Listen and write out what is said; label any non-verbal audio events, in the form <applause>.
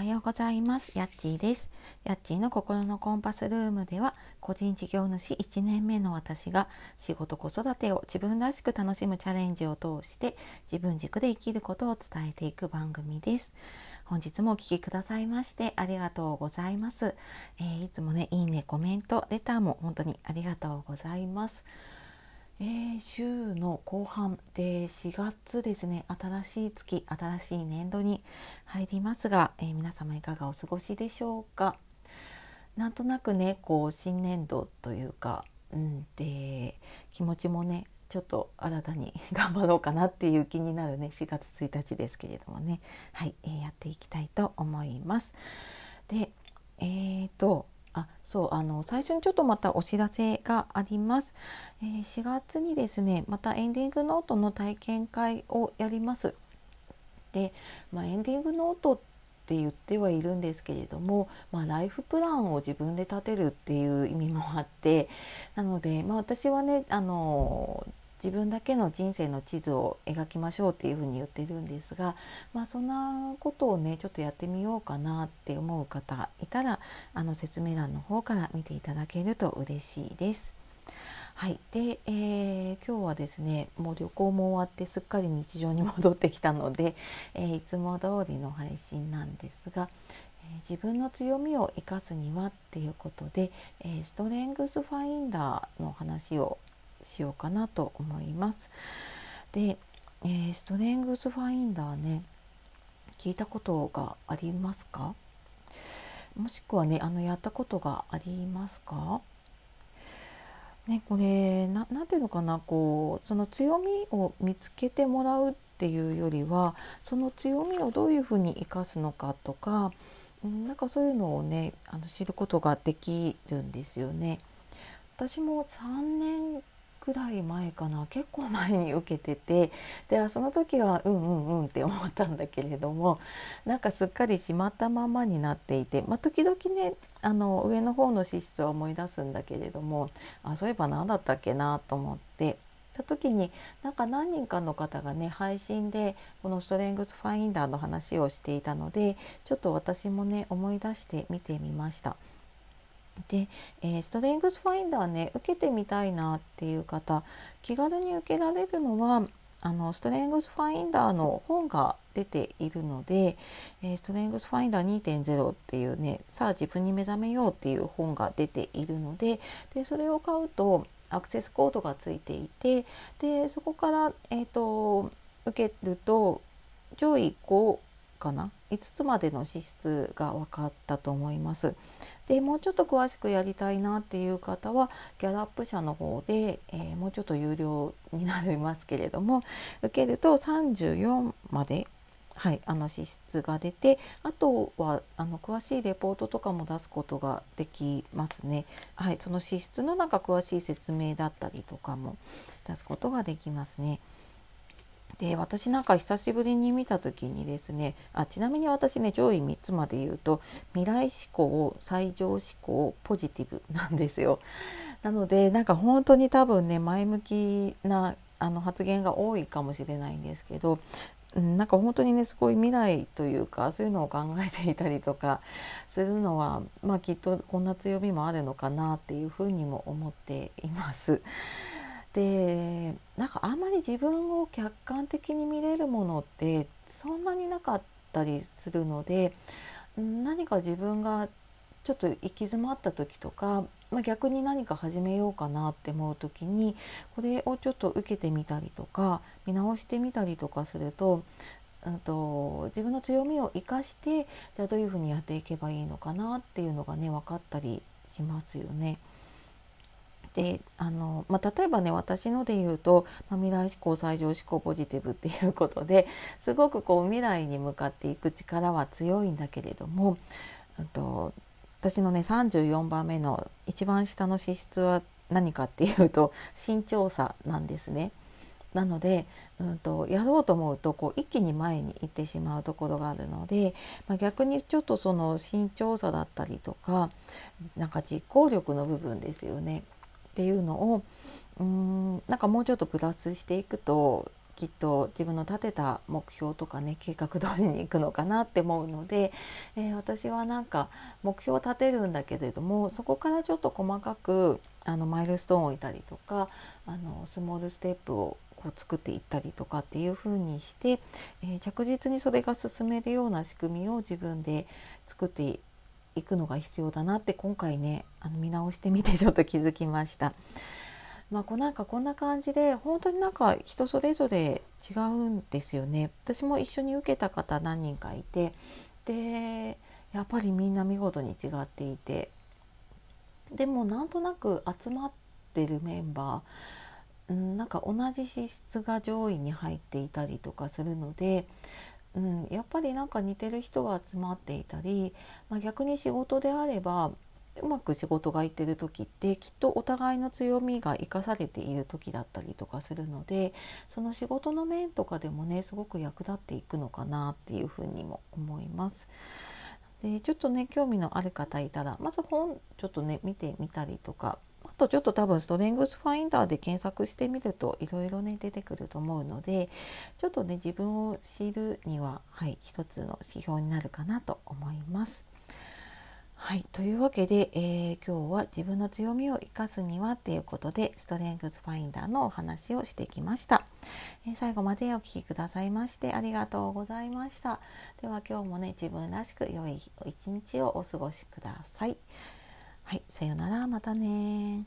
はようございます。やっちーです。やっちーの心のコンパスルームでは個人事業主1年目の私が仕事子育てを自分らしく楽しむチャレンジを通して自分軸で生きることを伝えていく番組です。本日もお聴きくださいましてありがとうございます、えー、いつもねいいねコメントレターも本当にありがとうございます。えー、週の後半で4月ですね。新しい月新しい年度に入りますが、えー、皆様いかがお過ごしでしょうか？なんとなくねこう新年度というか、うん、で気持ちもねちょっと新たに <laughs> 頑張ろうかなっていう気になるね4月1日ですけれどもね。はい、えー、やっていきたいと思います。でえーとあそうあの最初にちょっとまたお知らせがあります、えー、4月にですねまたエンディングノートの体験会をやります。で、まあ、エンディングノートって言ってはいるんですけれども、まあ、ライフプランを自分で立てるっていう意味もあってなので、まあ、私はねあの自分だけの人生の地図を描きましょうっていうふうに言ってるんですが、まあ、そんなことをねちょっとやってみようかなって思う方いたらあの説明欄の方から見ていただけると嬉しいです。はい、で、えー、今日はですねもう旅行も終わってすっかり日常に戻ってきたので、<laughs> えー、いつも通りの配信なんですが、え、自分の強みを生かすにはっていうことで、えストレングスファインダーの話をしようかなと思います。で、えー、ストレングスファインダーね聞いたことがありますか？もしくはねあのやったことがありますか？ねこれ何ていうのかなこうその強みを見つけてもらうっていうよりはその強みをどういうふうに生かすのかとかなんかそういうのをねあの知ることができるんですよね。私も3年くらい前かな。結構前に受けてて。でその時はうんうんうんって思ったんだけれどもなんかすっかりしまったままになっていて、まあ、時々ねあの上の方の資質は思い出すんだけれどもあそういえば何だったっけなと思って。た時になんか何人かの方がね配信でこのストレングスファインダーの話をしていたのでちょっと私もね思い出して見てみました。で、えー、ストレングスファインダーね受けてみたいなっていう方気軽に受けられるのはあのストレングスファインダーの本が出ているので、えー、ストレングスファインダー2.0っていうねさあ自分に目覚めようっていう本が出ているのででそれを買うとアクセスコードがついていてでそこから、えーと受けると上位5かな5つまでの資質が分かったと思います。でもうちょっと詳しくやりたいなっていう方はギャラップ社の方で、えー、もうちょっと有料になりますけれども受けると34まではい、あの資質が出てあとはあの詳しいレポートとかも出すことができますね。はい、その資質のなんか詳しい説明だったりとかも出すことができますね。で私なんか久しぶりに見た時にですねあちなみに私ね上位3つまで言うと未来思考最上思考ポジティブ <laughs> なんですよ。なのでなんか本当に多分ね前向きなあの発言が多いかもしれないんですけどなんか本当にねすごい未来というかそういうのを考えていたりとかするのは、まあ、きっとこんな強みもあるのかなっていうふうにも思っています。でなんかあんまり自分を客観的に見れるものってそんなになかったりするので何か自分がちょっと行き詰まった時とか、まあ、逆に何か始めようかなって思う時にこれをちょっと受けてみたりとか見直してみたりとかするとと自分の強みを生かしてじゃあどういうふうにやっていけばいいのかなっていうのがね分かったりしますよね。であの、まあ、例えばね私ので言うと、まあ、未来思考最上思考ポジティブっていうことですごくこう未来に向かっていく力は強いんだけれども、と、私のね34番目の一番下の資質は何かっていうと慎重さなんですね。なので、うんと、やろうと思うとこう一気に前に行ってしまうところがあるので、まあ、逆にちょっとその慎重さだったりとかなんか実行力の部分ですよねっていうのをうんなんかもうちょっとプラスしていくときっと自分の立てた目標とかね計画通りにいくのかなって思うので、えー、私はなんか目標を立てるんだけれどもそこからちょっと細かくあのマイルストーンを置いたりとかあのスモールステップをこう作っていったりとかっていう風にして、えー、着実にそれが進めるような仕組みを自分で作っていくのが必要だなって今回ねあの見直してみてちょっと気づきました。まあ、こうなんかこんな感じで本当になんか人それぞれ違うんですよね。私も一緒に受けた方何人かいてでやっぱりみんな見事に違っていてでもなんとなく集まってるメンバー、うん、なんか同じ資質が上位に入っていたりとかするので、うん、やっぱりなんか似てる人が集まっていたり、まあ、逆に仕事であればうまく仕事がいってる時ってきっとお互いの強みが生かされている時だったりとかするのでその仕事の面とかでもねすごく役立っていくのかなっていうふうにも思います。でちょっとね興味のある方いたらまず本ちょっとね見てみたりとかとちょっと多分ストレングスファインダーで検索してみるといろいろね出てくると思うのでちょっとね自分を知るにははい一つの指標になるかなと思います。はい、というわけで、えー、今日は自分の強みを生かすにはということでストレングスファインダーのお話をしてきました、えー、最後までお聴きくださいましてありがとうございました。では今日もね自分らしく良い一日をお過ごしください。はい、さようなら。またね